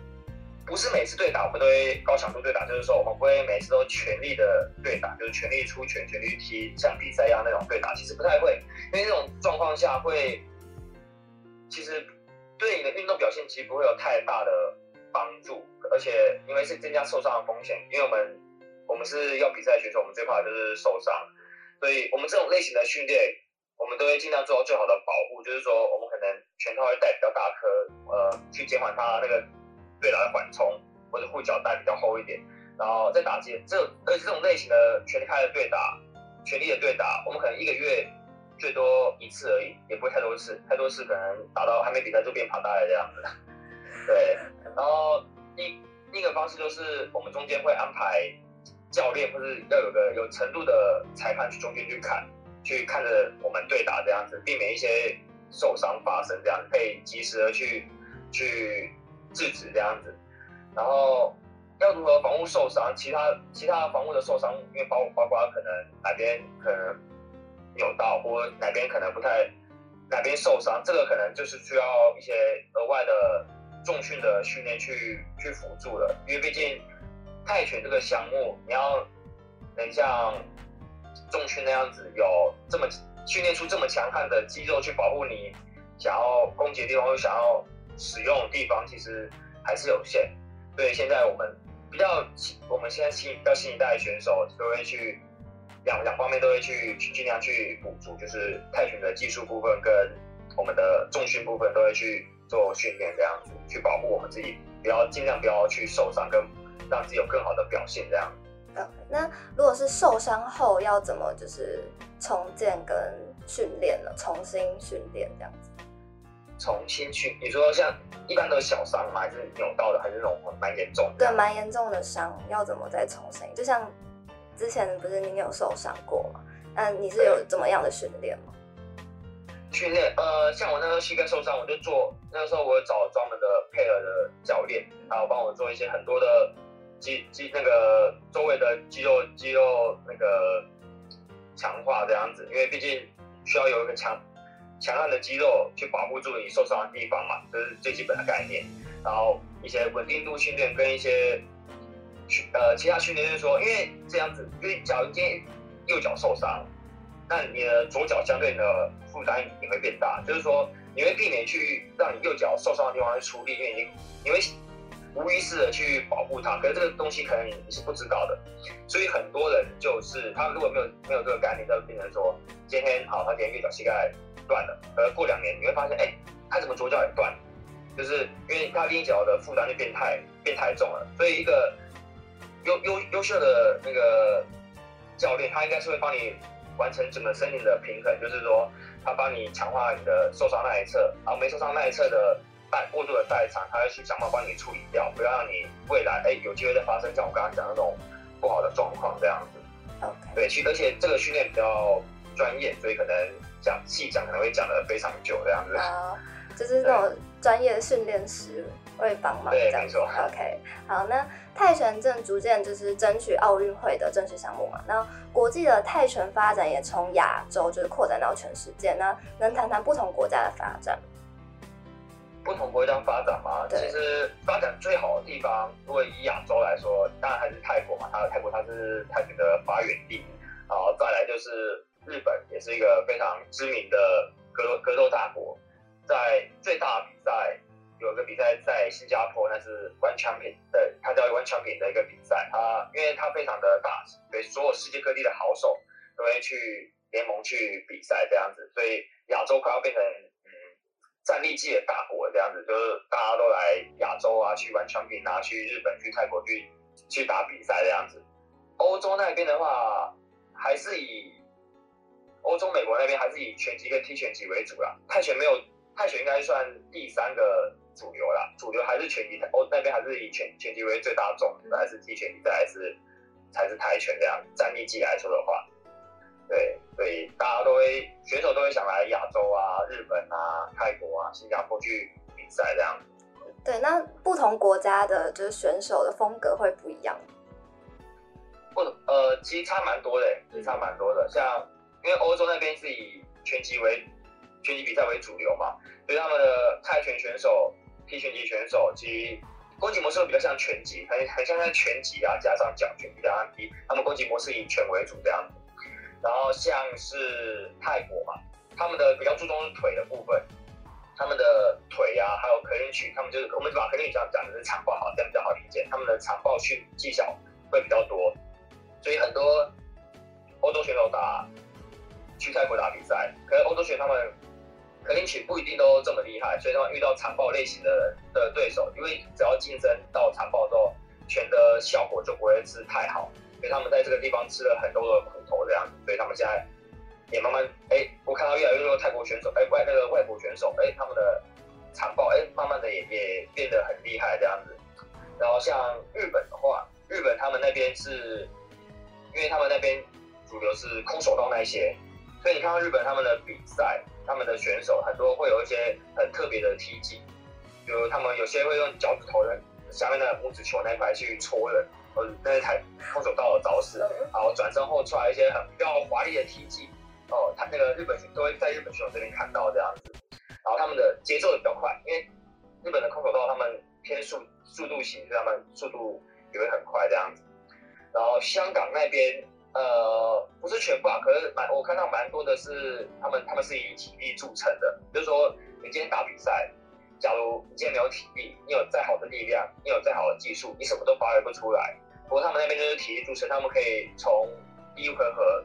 不是每次对打我们都会高强度对打，就是说我们不会每次都全力的对打，就是全力出拳、全力踢，像比赛一样那种对打，其实不太会，因为那种状况下会，其实对你的运动表现其实不会有太大的帮助，而且因为是增加受伤的风险，因为我们我们是要比赛选手，我们最怕就是受伤，所以我们这种类型的训练。我们都会尽量做到最好的保护，就是说，我们可能拳套会带比较大颗，呃，去减缓它那个对打的缓冲，或者护脚带比较厚一点，然后再打击。这而且这种类型的全开的对打，全力的对打，我们可能一个月最多一次而已，也不会太多次，太多次可能打到还没比赛就变跑大了这样子。对，然后一另一个方式就是我们中间会安排教练，或是要有个有程度的裁判去中间去看。去看着我们对打这样子，避免一些受伤发生，这样可以及时的去去制止这样子。然后要如何防护受伤？其他其他防护的受伤，因为包包括可能哪边可能扭到，或哪边可能不太哪边受伤，这个可能就是需要一些额外的重训的训练去去辅助了。因为毕竟泰拳这个项目，你要能像。重训那样子有这么训练出这么强悍的肌肉去保护你想要攻击的地方，又想要使用的地方，其实还是有限。所以现在我们比较，我们现在新比较新一代的选手都会去两两方面都会去去尽量去补足，就是泰拳的技术部分跟我们的重训部分都会去做训练，这样子去保护我们自己，不要尽量不要去受伤，跟让自己有更好的表现这样。那如果是受伤后要怎么就是重建跟训练呢？重新训练这样子。重新去，你说像一般的小伤吗？还是扭到的？还是那种蛮严重的？对，蛮严重的伤，要怎么再重新？就像之前不是你有受伤过吗？嗯，你是有怎么样的训练吗？训练，呃，像我那时候膝盖受伤，我就做那个时候我有找专门的配合的教练，然后帮我做一些很多的。肌肌那个周围的肌肉肌肉那个强化这样子，因为毕竟需要有一个强强悍的肌肉去保护住你受伤的地方嘛，这是最基本的概念。然后一些稳定度训练跟一些呃其他训练就是说，因为这样子，因为假如今天右脚受伤，那你的左脚相对的负担也会变大，就是说你会避免去让你右脚受伤的地方去出力，因为你你会。无意识的去保护它，可是这个东西可能你是不知道的，所以很多人就是他如果没有没有这个概念，就变成说今天好，他今天右脚膝盖断了，而过两年你会发现，哎，他怎么左脚也断？就是因为他另一脚的负担就变太变太重了。所以一个优优优秀的那个教练，他应该是会帮你完成整个身体的平衡，就是说他帮你强化你的受伤那一侧，然后没受伤那一侧的。代过度的代偿，他会去想办法帮你处理掉，不要让你未来哎有机会再发生像我刚刚讲的那种不好的状况这样子。Okay. 对，其而且这个训练比较专业，所以可能讲细讲可能会讲得非常久这样子。啊，就是那种专业的训练师会帮忙这样。对，没错。OK，好，那泰拳正逐渐就是争取奥运会的正式项目嘛，那国际的泰拳发展也从亚洲就是扩展到全世界，那能谈谈不同国家的发展？不同国家发展嘛，其实发展最好的地方，如果以亚洲来说，当然还是泰国嘛。它泰国它是泰拳的发源地，然后再来就是日本，也是一个非常知名的格格斗大国。在最大的比赛有一个比赛在新加坡，那是 One Champion 的，它叫 One Champion 的一个比赛。它因为它非常的大，所以所有世界各地的好手都会去联盟去比赛这样子，所以亚洲快要变成。战力技的大国这样子，就是大家都来亚洲啊，去玩枪品啊，去日本、去泰国去去打比赛这样子。欧洲那边的话，还是以欧洲、美国那边还是以拳击跟踢拳击为主啦。泰拳没有，泰拳应该算第三个主流啦，主流还是拳击。欧那边还是以拳拳击为最大众，还是踢拳击，再还是才是泰拳这样。战力技来说的话。对，所以大家都会选手都会想来亚洲啊、日本啊、泰国啊、新加坡去比赛这样。对，那不同国家的就是选手的风格会不一样。不，呃，其实差蛮多的，其实差蛮多的。像因为欧洲那边是以拳击为拳击比赛为主流嘛，所以他们的泰拳选手、踢拳击选手其实攻击模式会比较像拳击，很很像在拳击啊，加上脚拳比较安低。他们攻击模式以拳为主这样子。然后像是泰国嘛，他们的比较注重腿的部分，他们的腿呀、还有格斗曲他们就是我们就把 clinch 这样讲的是长抱，好，这样比较好理解。他们的长抱训技巧会比较多，所以很多欧洲选手打去泰国打比赛，可能欧洲选手他们。肯定曲不一定都这么厉害，所以他们遇到长暴类型的的对手，因为只要竞争到长抱之后，拳的效果就不会是太好，所以他们在这个地方吃了很多的苦头这样，所以他们现在也慢慢哎、我看到越来越多泰国选手哎、外那个外国选手哎、他们的残暴哎，慢慢的也也变得很厉害这样子。然后像日本的话，日本他们那边是，因为他们那边主流是空手道那些，所以你看到日本他们的比赛。他们的选手很多会有一些很特别的踢技，比如他们有些会用脚趾头的下面的拇指球那一块去戳人，呃，那一台空手道的招式，然后转身后出来一些很比较华丽的踢技，哦，他那个日本选都会在日本选手这边看到这样子，然后他们的节奏也比较快，因为日本的空手道他们偏速速度型，所以他们速度也会很快这样子，然后香港那边。呃，不是全部啊，可是蛮我看到蛮多的是他们，他们是以体力著称的。就是说，你今天打比赛，假如你今天没有体力，你有再好的力量，你有再好的技术，你什么都发挥不出来。不过他们那边就是体力著称，他们可以从第一回合，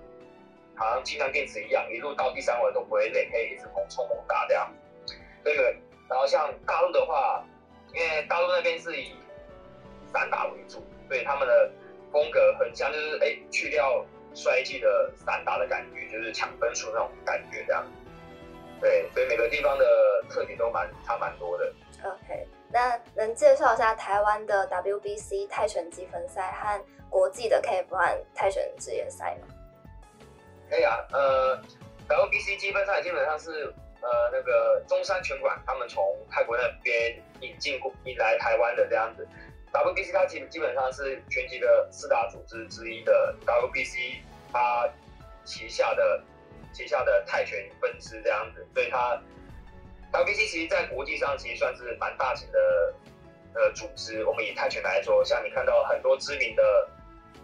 好像氢弹电池一样，一路到第三回合都不会累，可以一直猛冲猛打这样。对对。然后像大陆的话，因为大陆那边是以散打为主，所以他们的。风格很像，就是哎，去掉摔技的散打的感觉，就是抢分数那种感觉这样。对，所以每个地方的特点都蛮差蛮多的。OK，那能介绍一下台湾的 WBC 泰拳积分赛和国际的 KF1 泰拳职业赛吗？可以啊，呃，WBC 积分赛基本上是呃那个中山拳馆他们从泰国那边引进过引来台湾的这样子。WBC 它基基本上是拳击的四大组织之一的 WBC，它旗下的旗下的泰拳分支这样子，所以它 WBC 其实在国际上其实算是蛮大型的呃组织。我们以泰拳来说，像你看到很多知名的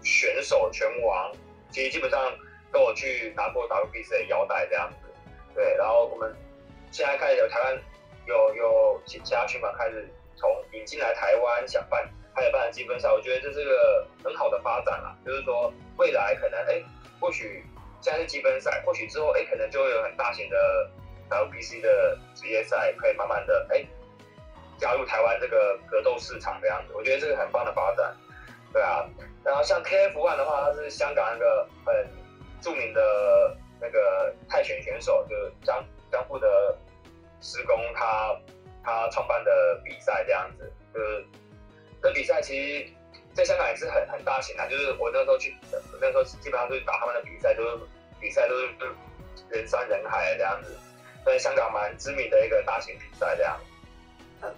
选手拳王，其实基本上都有去拿过 WBC 的腰带这样子。对，然后我们现在开始有台湾有有其其他拳馆开始从引进来台湾想办。还有办积分赛，我觉得这是个很好的发展啦。就是说，未来可能，哎，或许现在是积分赛，或许之后，哎，可能就会有很大型的 WBC 的职业赛，可以慢慢的，哎，加入台湾这个格斗市场这样子。我觉得这个很棒的发展，对啊。然后像 K F ONE 的话，它是香港那个很著名的那个泰拳选手，就是江江富德师公他他创办的比赛这样子，就是。这比赛其实，在香港也是很很大型的，就是我那时候去，那时候基本上就是打他们的比赛，都是比赛都是人山人海这样子，所以香港蛮知名的一个大型比赛这样。OK，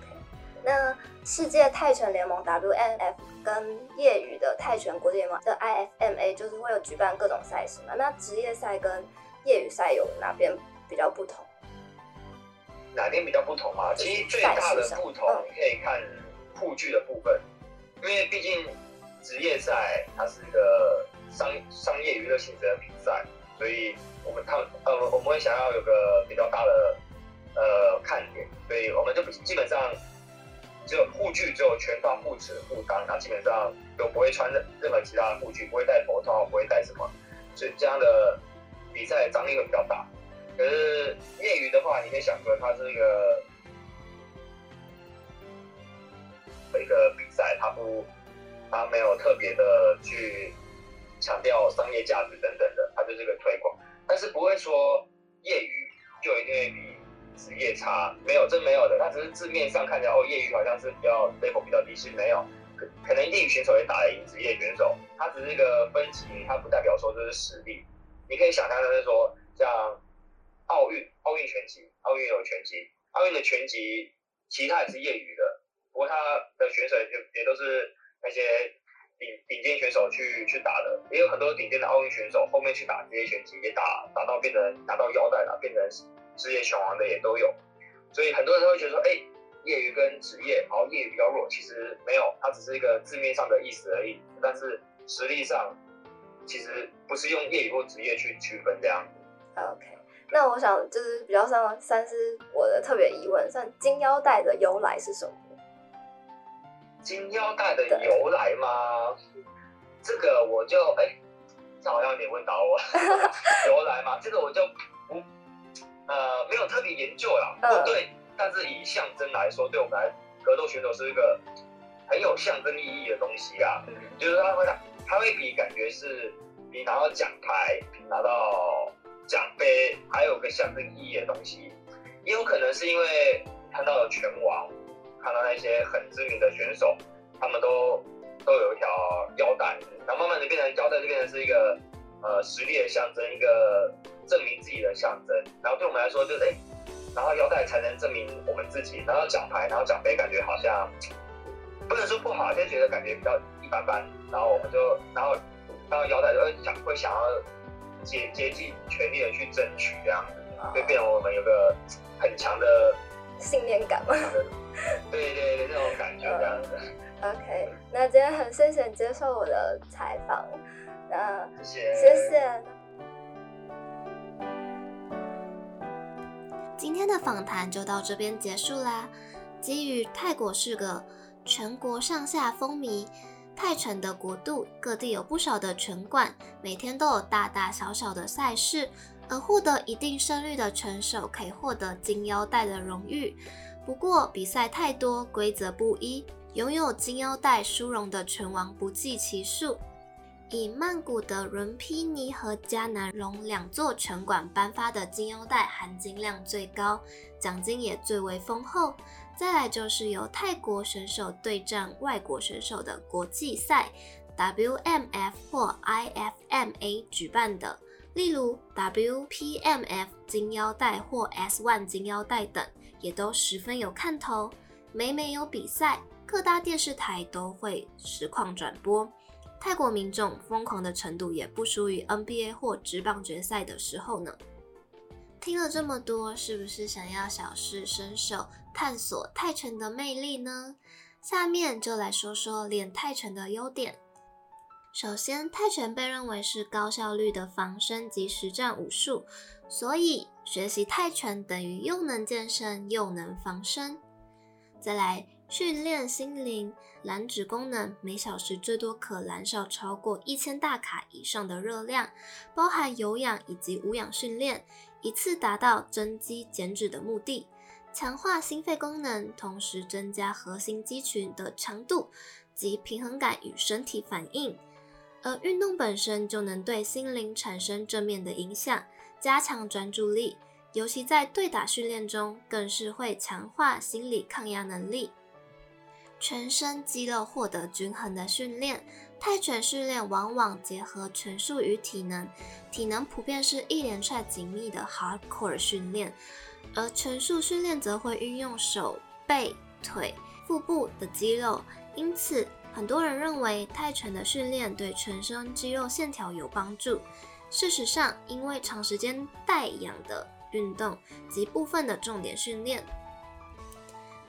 那世界泰拳联盟 WMF 跟业余的泰拳国际联盟的 IFMA 就是会有举办各种赛事嘛？那职业赛跟业余赛有哪边比较不同？哪边比较不同啊？其实最大的不同你可以看。护具的部分，因为毕竟职业赛它是一个商商业娱乐性质的比赛，所以我们他呃我们会想要有个比较大的呃看点，所以我们就基本上只有护具，只有全套、护齿、护裆，那基本上就不会穿任任何其他的护具，不会戴头套，不会戴什么，所以这样的比赛张力会比较大。可是业余的话，你可以想说它是一个。一个比赛，他不，他没有特别的去强调商业价值等等的，他就是个推广，但是不会说业余就一定会比职业差，没有，这没有的，他只是字面上看起来哦，业余好像是比较 level 比较低，是没有，可可能业余选手也打得赢职业选手，他只是一个分级，他不代表说这是实力，你可以想象的是说，像奥运，奥运拳击，奥运有拳击，奥运的拳击，其实他也是业余的。不过他的选手也也都是那些顶顶尖选手去去打的，也有很多顶尖的奥运选手后面去打职业拳击，也打打到变成打到腰带了，变成职业拳王的也都有。所以很多人都会觉得说，哎，业余跟职业，然后业余比较弱，其实没有，它只是一个字面上的意思而已。但是实力上，其实不是用业余或职业去区分这样子。OK，那我想就是比较像三是我的特别疑问，像金腰带的由来是什么？金腰带的由来吗？这个我就哎。欸这好像有点问到我，由来嘛，这个我就不呃没有特别研究了。不对，但是以象征来说，对我们来格斗选手是一个很有象征意义的东西啊。嗯、就是他会他会比感觉是你拿到奖牌、拿到奖杯，还有个象征意义的东西。也有可能是因为看到了拳王，看到那些很知名的选手，他们都。都有一条腰带，然后慢慢的变成腰带，就变成是一个呃实力的象征，一个证明自己的象征。然后对我们来说，就是哎，然后腰带才能证明我们自己，然后奖牌，然后奖杯，感觉好像不能说不好，就觉得感觉比较一般般。然后我们就，然后然后腰带就会想会想要竭竭尽全力的去争取这样子，就变成我们有个很强的信念感嘛。对对对，那种感觉这样子。OK，那今天很谢谢你接受我的采访，那谢谢。谢谢。今天的访谈就到这边结束啦。基于泰国是个全国上下风靡泰拳的国度，各地有不少的拳馆，每天都有大大小小的赛事，而获得一定胜率的拳手可以获得金腰带的荣誉。不过比赛太多，规则不一。拥有金腰带殊荣的拳王不计其数，以曼谷的伦皮尼和加南隆两座拳馆颁发的金腰带含金量最高，奖金也最为丰厚。再来就是由泰国选手对战外国选手的国际赛，WMF 或 IFMA 举办的，例如 WPMF 金腰带或 S1 金腰带等，也都十分有看头。每每有比赛，各大电视台都会实况转播，泰国民众疯狂的程度也不输于 NBA 或职棒决赛的时候呢。听了这么多，是不是想要小试身手，探索泰拳的魅力呢？下面就来说说练泰拳的优点。首先，泰拳被认为是高效率的防身及实战武术，所以学习泰拳等于又能健身又能防身。再来。训练心灵燃脂功能，每小时最多可燃烧超过一千大卡以上的热量，包含有氧以及无氧训练，一次达到增肌减脂的目的。强化心肺功能，同时增加核心肌群的强度及平衡感与身体反应。而运动本身就能对心灵产生正面的影响，加强专注力，尤其在对打训练中，更是会强化心理抗压能力。全身肌肉获得均衡的训练，泰拳训练往往结合拳术与体能，体能普遍是一连串紧密的 hardcore 训练，而拳术训练则会运用手、背、腿、腹部的肌肉，因此很多人认为泰拳的训练对全身肌肉线条有帮助。事实上，因为长时间带氧的运动及部分的重点训练。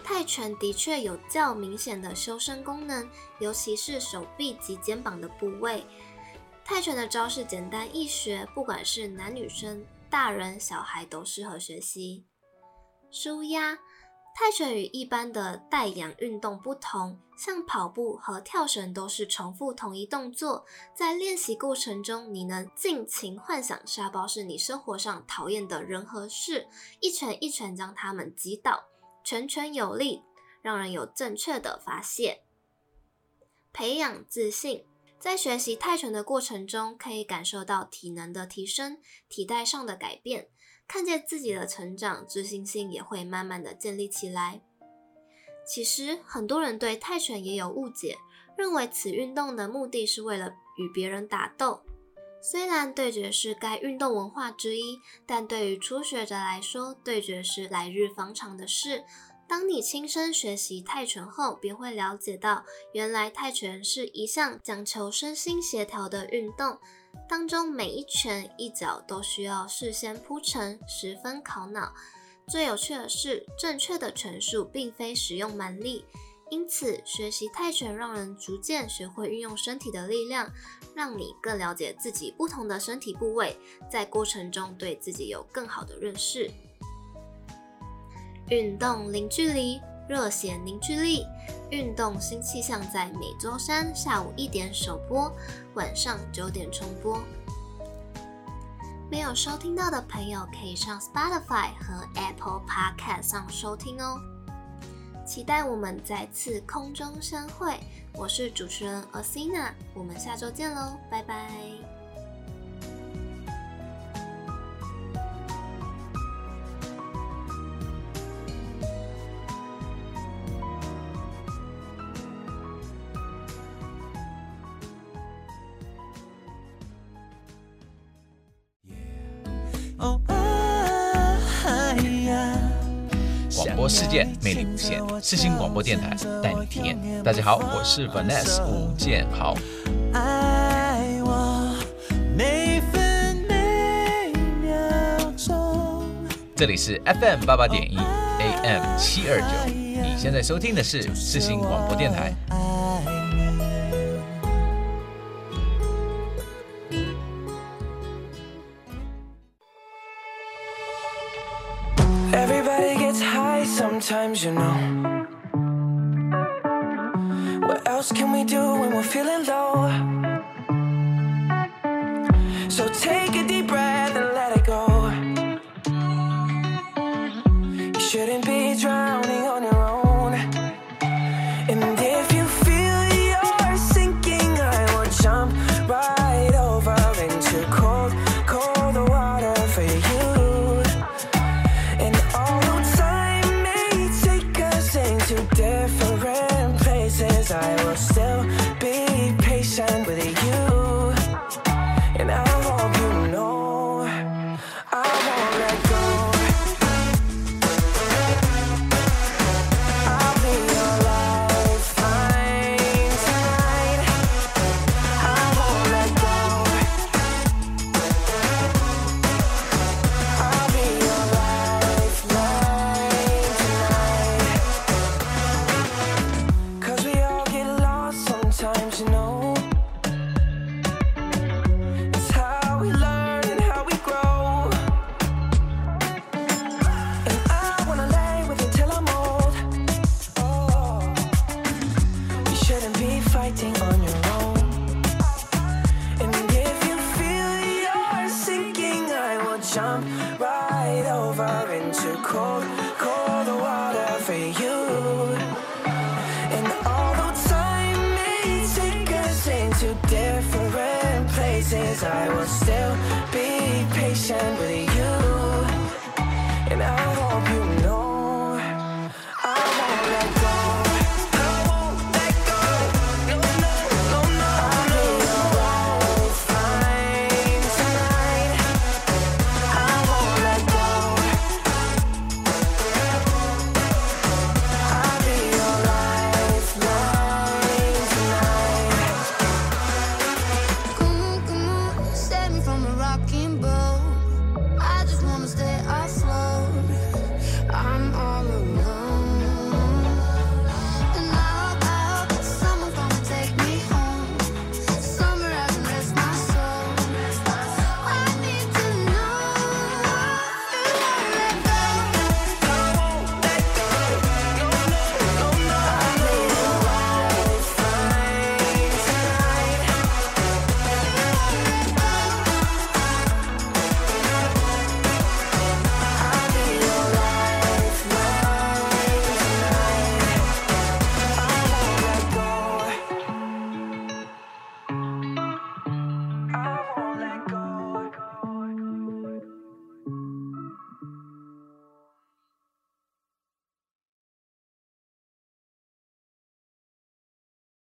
泰拳的确有较明显的修身功能，尤其是手臂及肩膀的部位。泰拳的招式简单易学，不管是男女生、大人小孩都适合学习。舒压，泰拳与一般的带氧运动不同，像跑步和跳绳都是重复同一动作，在练习过程中，你能尽情幻想沙包是你生活上讨厌的人和事，一拳一拳将他们击倒。拳拳有力，让人有正确的发泄。培养自信，在学习泰拳的过程中，可以感受到体能的提升、体态上的改变，看见自己的成长，自信心也会慢慢的建立起来。其实，很多人对泰拳也有误解，认为此运动的目的是为了与别人打斗。虽然对决是该运动文化之一，但对于初学者来说，对决是来日方长的事。当你亲身学习泰拳后，便会了解到，原来泰拳是一项讲求身心协调的运动，当中每一拳一脚都需要事先铺陈，十分考脑。最有趣的是，正确的拳术并非使用蛮力，因此学习泰拳让人逐渐学会运用身体的力量，让你更了解自己不同的身体部位，在过程中对自己有更好的认识。运动零距离，热血凝聚力，运动新气象在每周三下午一点首播，晚上九点重播。没有收听到的朋友，可以上 Spotify 和 Apple Podcast 上收听哦。期待我们再次空中相会，我是主持人 Asina，我们下周见喽，拜拜。播世界魅力无限，世新广播电台带你体验。大家好，我是 Vanessa 吴建豪。爱我每分每秒钟。这里是 FM 八八点一，AM 七二九。你现在收听的是世新广播电台。Sometimes you know.